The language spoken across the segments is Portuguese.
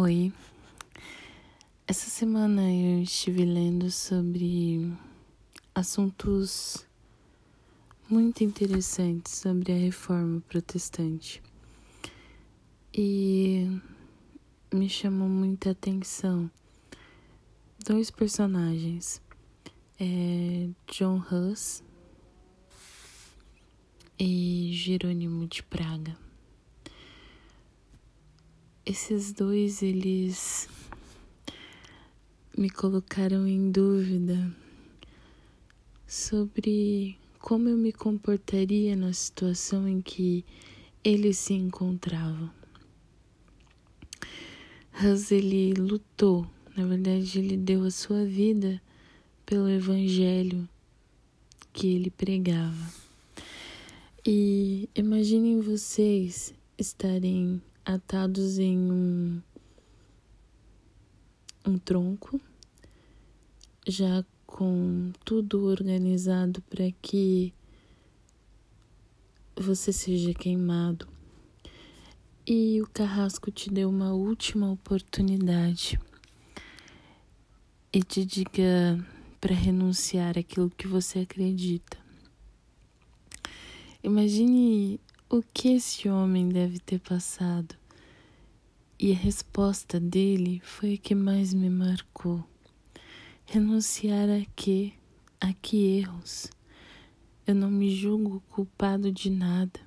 Oi. Essa semana eu estive lendo sobre assuntos muito interessantes sobre a reforma protestante. E me chamou muita atenção dois personagens. É John Hus e Jerônimo de Praga. Esses dois, eles me colocaram em dúvida sobre como eu me comportaria na situação em que ele se encontrava. Hus, ele lutou, na verdade, ele deu a sua vida pelo evangelho que ele pregava. E imaginem vocês estarem atados em um, um tronco, já com tudo organizado para que você seja queimado. E o carrasco te deu uma última oportunidade e te diga para renunciar àquilo que você acredita. Imagine o que esse homem deve ter passado. E a resposta dele foi a que mais me marcou. Renunciar a quê? A que erros? Eu não me julgo culpado de nada.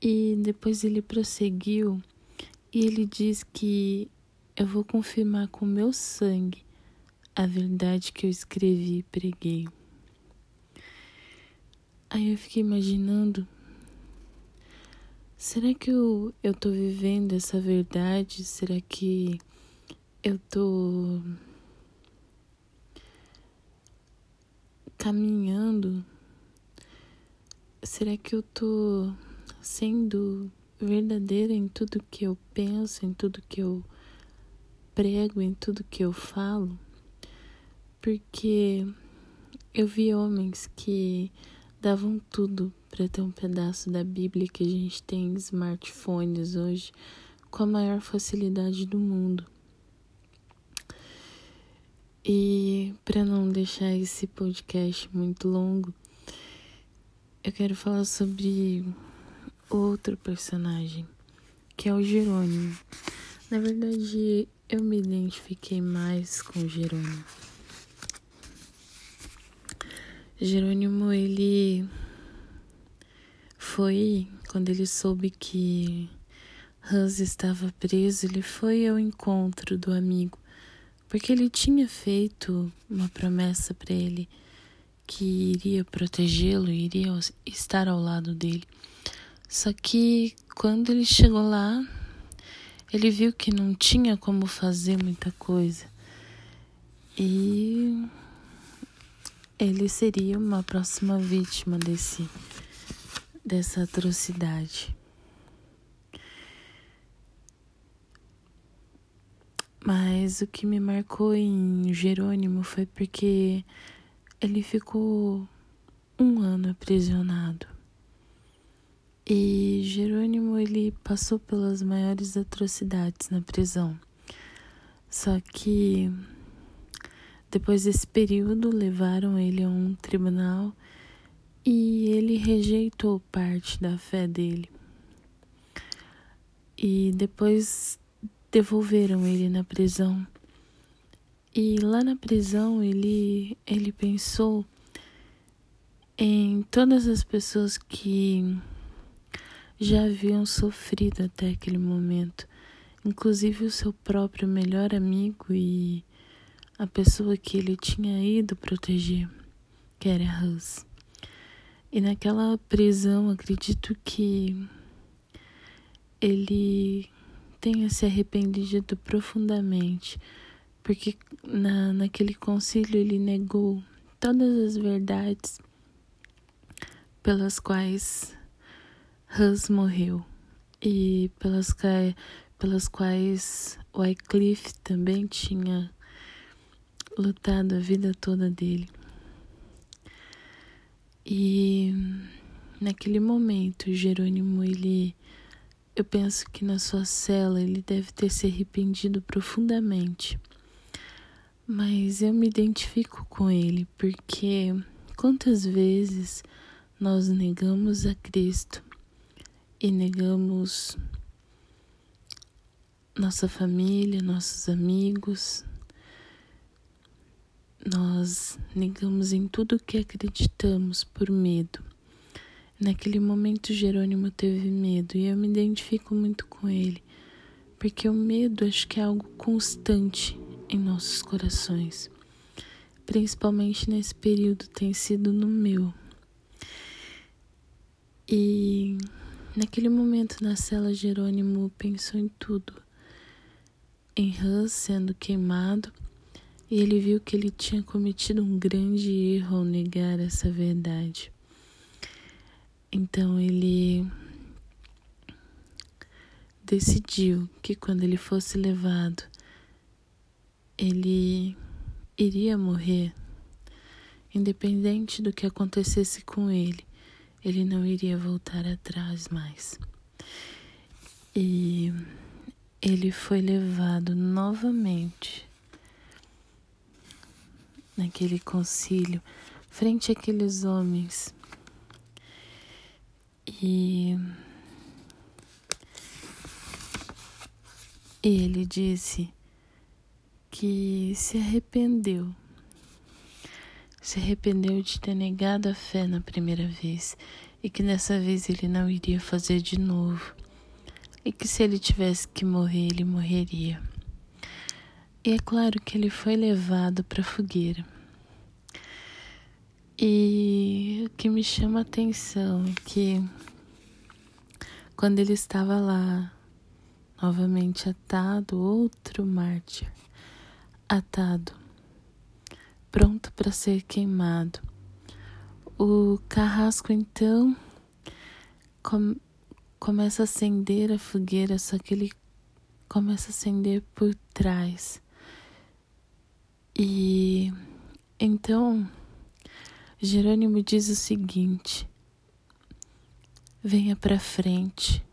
E depois ele prosseguiu e ele diz que eu vou confirmar com meu sangue a verdade que eu escrevi e preguei. Aí eu fiquei imaginando, será que eu, eu tô vivendo essa verdade? Será que eu tô caminhando? Será que eu tô sendo verdadeira em tudo que eu penso, em tudo que eu prego, em tudo que eu falo? Porque eu vi homens que davam tudo para ter um pedaço da Bíblia que a gente tem em smartphones hoje com a maior facilidade do mundo. E para não deixar esse podcast muito longo, eu quero falar sobre outro personagem, que é o Jerônimo. Na verdade, eu me identifiquei mais com o Jerônimo. Jerônimo, ele foi quando ele soube que Hans estava preso, ele foi ao encontro do amigo, porque ele tinha feito uma promessa para ele que iria protegê-lo, iria estar ao lado dele. Só que quando ele chegou lá, ele viu que não tinha como fazer muita coisa. E ele seria uma próxima vítima desse dessa atrocidade. Mas o que me marcou em Jerônimo foi porque ele ficou um ano aprisionado. E Jerônimo ele passou pelas maiores atrocidades na prisão. Só que depois desse período, levaram ele a um tribunal e ele rejeitou parte da fé dele. E depois devolveram ele na prisão. E lá na prisão ele, ele pensou em todas as pessoas que já haviam sofrido até aquele momento, inclusive o seu próprio melhor amigo e a pessoa que ele tinha ido proteger, que era Hus. E naquela prisão, acredito que ele tenha se arrependido profundamente, porque na, naquele concílio ele negou todas as verdades pelas quais Hus morreu e pelas, pelas quais Wycliffe também tinha lutado a vida toda dele. E naquele momento, Jerônimo ele eu penso que na sua cela ele deve ter se arrependido profundamente. Mas eu me identifico com ele porque quantas vezes nós negamos a Cristo e negamos nossa família, nossos amigos, nós negamos em tudo que acreditamos por medo. Naquele momento, Jerônimo teve medo e eu me identifico muito com ele, porque o medo acho que é algo constante em nossos corações, principalmente nesse período tem sido no meu. E naquele momento na cela, Jerônimo pensou em tudo: em Hans sendo queimado e ele viu que ele tinha cometido um grande erro ao negar essa verdade. Então ele decidiu que quando ele fosse levado, ele iria morrer, independente do que acontecesse com ele, ele não iria voltar atrás mais. E ele foi levado novamente naquele concílio, frente àqueles homens. E, e ele disse que se arrependeu. Se arrependeu de ter negado a fé na primeira vez e que dessa vez ele não iria fazer de novo. E que se ele tivesse que morrer, ele morreria. E é claro que ele foi levado para a fogueira. E o que me chama a atenção é que quando ele estava lá, novamente atado, outro mártir, atado, pronto para ser queimado. O carrasco então com, começa a acender a fogueira, só que ele começa a acender por trás. E então Jerônimo diz o seguinte: Venha para frente.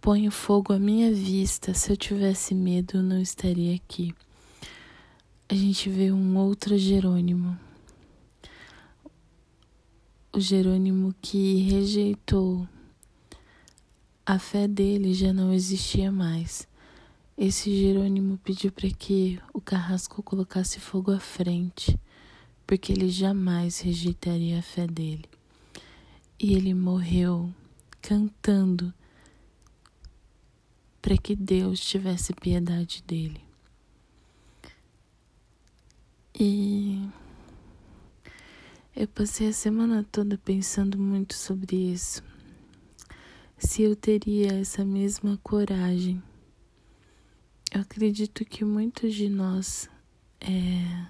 Ponha fogo à minha vista. Se eu tivesse medo, eu não estaria aqui. A gente vê um outro Jerônimo. O Jerônimo que rejeitou a fé dele já não existia mais. Esse Jerônimo pediu para que o carrasco colocasse fogo à frente, porque ele jamais rejeitaria a fé dele. E ele morreu cantando para que Deus tivesse piedade dele. E eu passei a semana toda pensando muito sobre isso. Se eu teria essa mesma coragem eu acredito que muitos de nós é,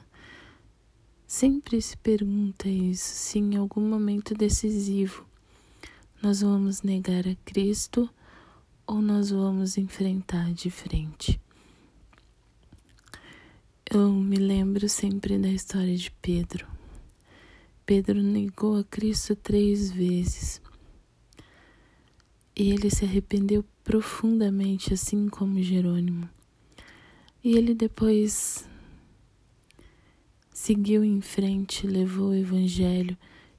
sempre se pergunta isso, se em algum momento decisivo nós vamos negar a Cristo ou nós vamos enfrentar de frente. Eu me lembro sempre da história de Pedro. Pedro negou a Cristo três vezes. E ele se arrependeu profundamente, assim como Jerônimo. E ele depois seguiu em frente, levou o Evangelho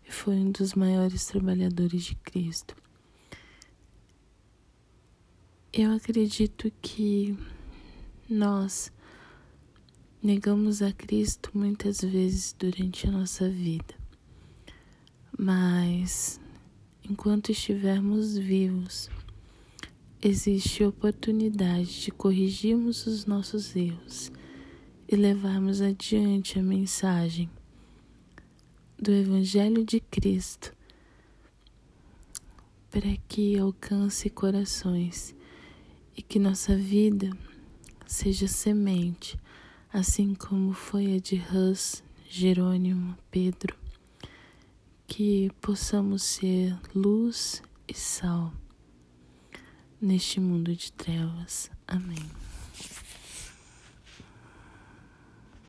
e foi um dos maiores trabalhadores de Cristo. Eu acredito que nós negamos a Cristo muitas vezes durante a nossa vida, mas enquanto estivermos vivos, existe oportunidade de corrigirmos os nossos erros e levarmos adiante a mensagem do Evangelho de Cristo para que alcance corações e que nossa vida seja semente, assim como foi a de Hus, Jerônimo, Pedro, que possamos ser luz e sal neste mundo de trevas. Amém.